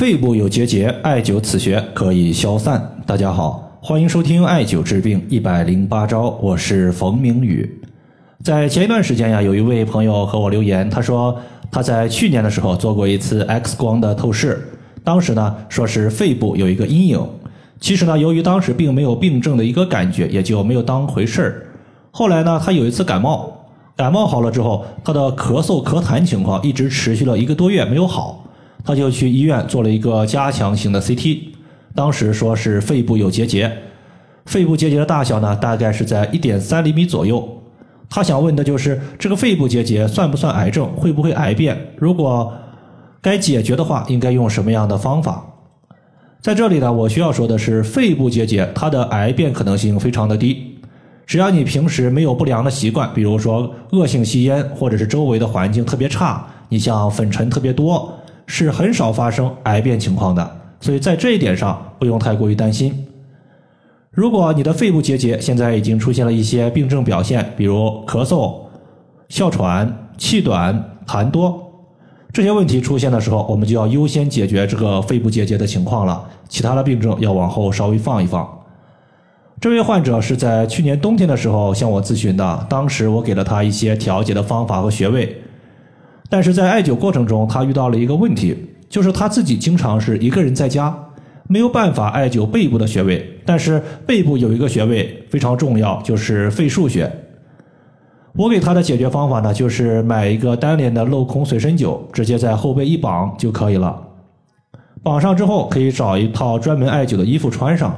肺部有结节，艾灸此穴可以消散。大家好，欢迎收听艾灸治病一百零八招，我是冯明宇。在前一段时间呀，有一位朋友和我留言，他说他在去年的时候做过一次 X 光的透视，当时呢说是肺部有一个阴影，其实呢由于当时并没有病症的一个感觉，也就没有当回事儿。后来呢他有一次感冒，感冒好了之后，他的咳嗽咳痰情况一直持续了一个多月没有好。他就去医院做了一个加强型的 CT，当时说是肺部有结节，肺部结节的大小呢大概是在一点三厘米左右。他想问的就是这个肺部结节算不算癌症，会不会癌变？如果该解决的话，应该用什么样的方法？在这里呢，我需要说的是，肺部结节它的癌变可能性非常的低，只要你平时没有不良的习惯，比如说恶性吸烟，或者是周围的环境特别差，你像粉尘特别多。是很少发生癌变情况的，所以在这一点上不用太过于担心。如果你的肺部结节现在已经出现了一些病症表现，比如咳嗽、哮喘、气短、痰多这些问题出现的时候，我们就要优先解决这个肺部结节的情况了，其他的病症要往后稍微放一放。这位患者是在去年冬天的时候向我咨询的，当时我给了他一些调节的方法和穴位。但是在艾灸过程中，他遇到了一个问题，就是他自己经常是一个人在家，没有办法艾灸背部的穴位。但是背部有一个穴位非常重要，就是肺腧穴。我给他的解决方法呢，就是买一个单联的镂空随身灸，直接在后背一绑就可以了。绑上之后，可以找一套专门艾灸的衣服穿上。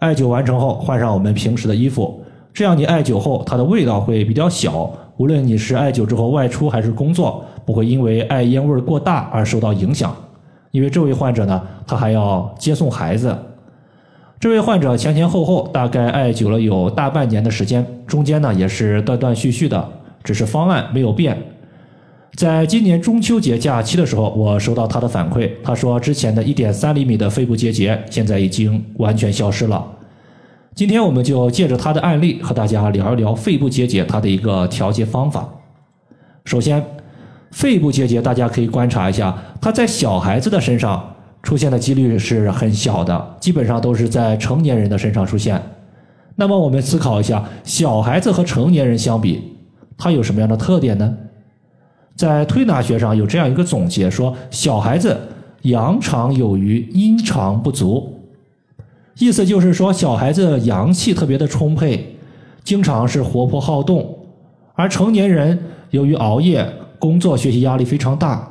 艾灸完成后，换上我们平时的衣服，这样你艾灸后它的味道会比较小。无论你是艾灸之后外出还是工作。不会因为艾烟味过大而受到影响，因为这位患者呢，他还要接送孩子。这位患者前前后后大概艾灸了有大半年的时间，中间呢也是断断续续的，只是方案没有变。在今年中秋节假期的时候，我收到他的反馈，他说之前的一点三厘米的肺部结节现在已经完全消失了。今天我们就借着他的案例和大家聊一聊肺部结节它的一个调节方法。首先。肺部结节，大家可以观察一下，它在小孩子的身上出现的几率是很小的，基本上都是在成年人的身上出现。那么我们思考一下，小孩子和成年人相比，它有什么样的特点呢？在推拿学上有这样一个总结，说小孩子阳长有余，阴长不足，意思就是说小孩子阳气特别的充沛，经常是活泼好动，而成年人由于熬夜。工作学习压力非常大，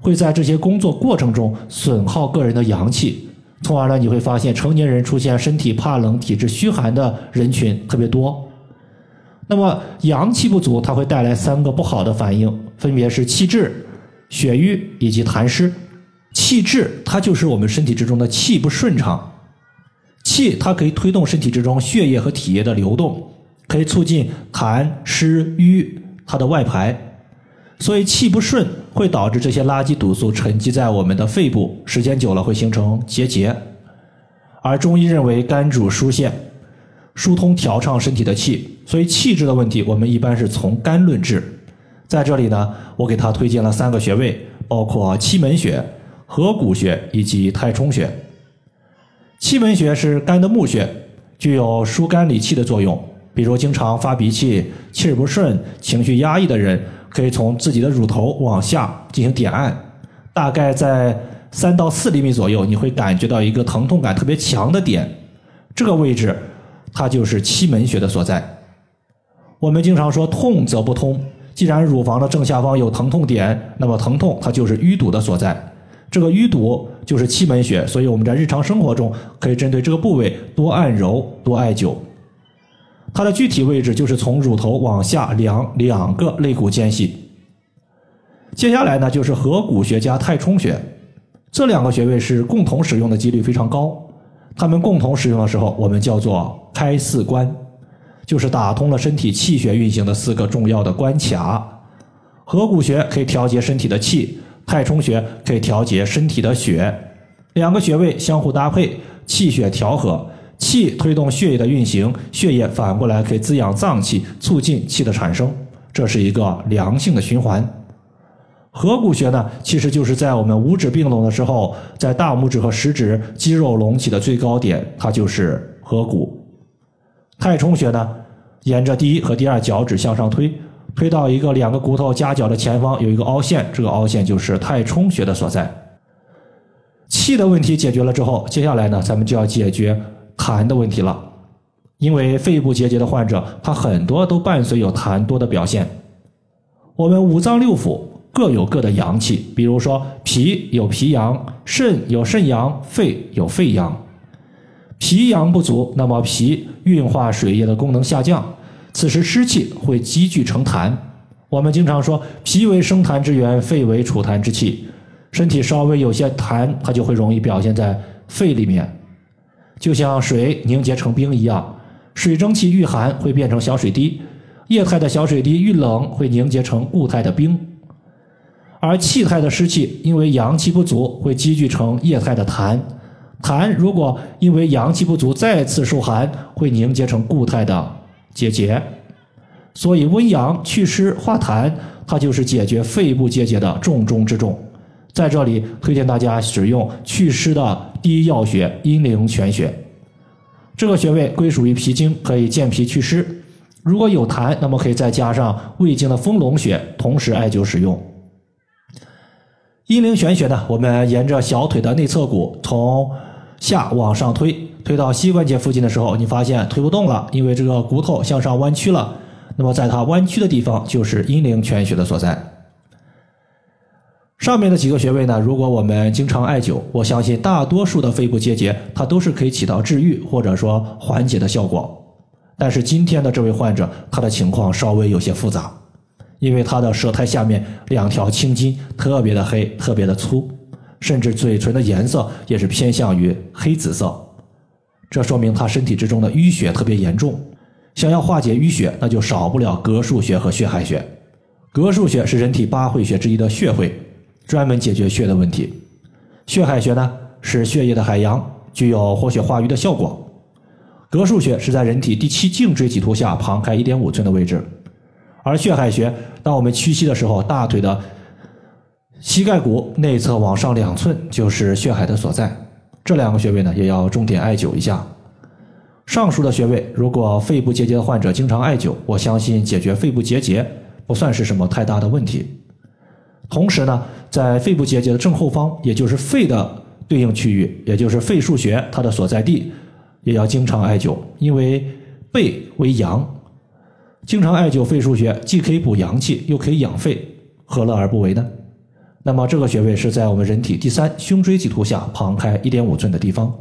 会在这些工作过程中损耗个人的阳气，从而呢你会发现成年人出现身体怕冷、体质虚寒的人群特别多。那么阳气不足，它会带来三个不好的反应，分别是气滞、血瘀以及痰湿。气滞它就是我们身体之中的气不顺畅，气它可以推动身体之中血液和体液的流动，可以促进痰湿瘀它的外排。所以气不顺会导致这些垃圾毒素沉积在我们的肺部，时间久了会形成结节。而中医认为肝主疏泄，疏通调畅身体的气，所以气滞的问题我们一般是从肝论治。在这里呢，我给他推荐了三个穴位，包括期门穴、合谷穴以及太冲穴。期门穴是肝的募穴，具有疏肝理气的作用。比如经常发脾气、气儿不顺、情绪压抑的人。可以从自己的乳头往下进行点按，大概在三到四厘米左右，你会感觉到一个疼痛感特别强的点，这个位置它就是期门穴的所在。我们经常说痛则不通，既然乳房的正下方有疼痛点，那么疼痛它就是淤堵的所在，这个淤堵就是气门穴，所以我们在日常生活中可以针对这个部位多按揉、多艾灸。它的具体位置就是从乳头往下两两个肋骨间隙。接下来呢，就是合谷穴加太冲穴，这两个穴位是共同使用的几率非常高。它们共同使用的时候，我们叫做开四关，就是打通了身体气血运行的四个重要的关卡。合谷穴可以调节身体的气，太冲穴可以调节身体的血，两个穴位相互搭配，气血调和。气推动血液的运行，血液反过来可以滋养脏器，促进气的产生，这是一个良性的循环。合谷穴呢，其实就是在我们五指并拢的时候，在大拇指和食指肌肉隆起的最高点，它就是合谷。太冲穴呢，沿着第一和第二脚趾向上推，推到一个两个骨头夹角的前方有一个凹陷，这个凹陷就是太冲穴的所在。气的问题解决了之后，接下来呢，咱们就要解决痰的问题了。因为肺部结节的患者，他很多都伴随有痰多的表现。我们五脏六腑。各有各的阳气，比如说脾有脾阳，肾有肾阳，肺有肺阳。脾阳不足，那么脾运化水液的功能下降，此时湿气会积聚成痰。我们经常说，脾为生痰之源，肺为储痰之器。身体稍微有些痰，它就会容易表现在肺里面，就像水凝结成冰一样，水蒸气遇寒会变成小水滴，液态的小水滴遇冷会凝结成固态的冰。而气态的湿气，因为阳气不足，会积聚成液态的痰。痰如果因为阳气不足再次受寒，会凝结成固态的结节。所以温阳祛湿化痰，它就是解决肺部结节的重中之重。在这里推荐大家使用祛湿的第一要穴阴陵泉穴。这个穴位归属于脾经，可以健脾祛湿。如果有痰，那么可以再加上胃经的丰隆穴，同时艾灸使用。阴陵泉穴呢，我们沿着小腿的内侧骨从下往上推，推到膝关节附近的时候，你发现推不动了，因为这个骨头向上弯曲了。那么在它弯曲的地方，就是阴陵泉穴的所在。上面的几个穴位呢，如果我们经常艾灸，我相信大多数的肺部结节，它都是可以起到治愈或者说缓解的效果。但是今天的这位患者，他的情况稍微有些复杂。因为他的舌苔下面两条青筋特别的黑，特别的粗，甚至嘴唇的颜色也是偏向于黑紫色，这说明他身体之中的淤血特别严重。想要化解淤血，那就少不了膈腧穴和血海穴。膈腧穴是人体八会穴之一的血会，专门解决血的问题。血海穴呢是血液的海洋，具有活血化瘀的效果。膈腧穴是在人体第七颈椎棘突下旁开一点五寸的位置。而血海穴，当我们屈膝的时候，大腿的膝盖骨内侧往上两寸就是血海的所在。这两个穴位呢，也要重点艾灸一下。上述的穴位，如果肺部结节的患者经常艾灸，我相信解决肺部结节不算是什么太大的问题。同时呢，在肺部结节的正后方，也就是肺的对应区域，也就是肺腧穴它的所在地，也要经常艾灸，因为背为阳。经常艾灸肺腧穴，既可以补阳气，又可以养肺，何乐而不为呢？那么这个穴位是在我们人体第三胸椎棘突下旁开一点五寸的地方。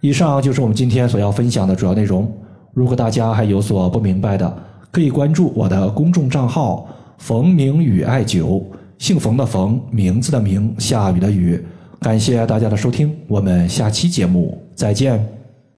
以上就是我们今天所要分享的主要内容。如果大家还有所不明白的，可以关注我的公众账号“冯明宇艾灸”，姓冯的冯，名字的名，下雨的雨。感谢大家的收听，我们下期节目再见。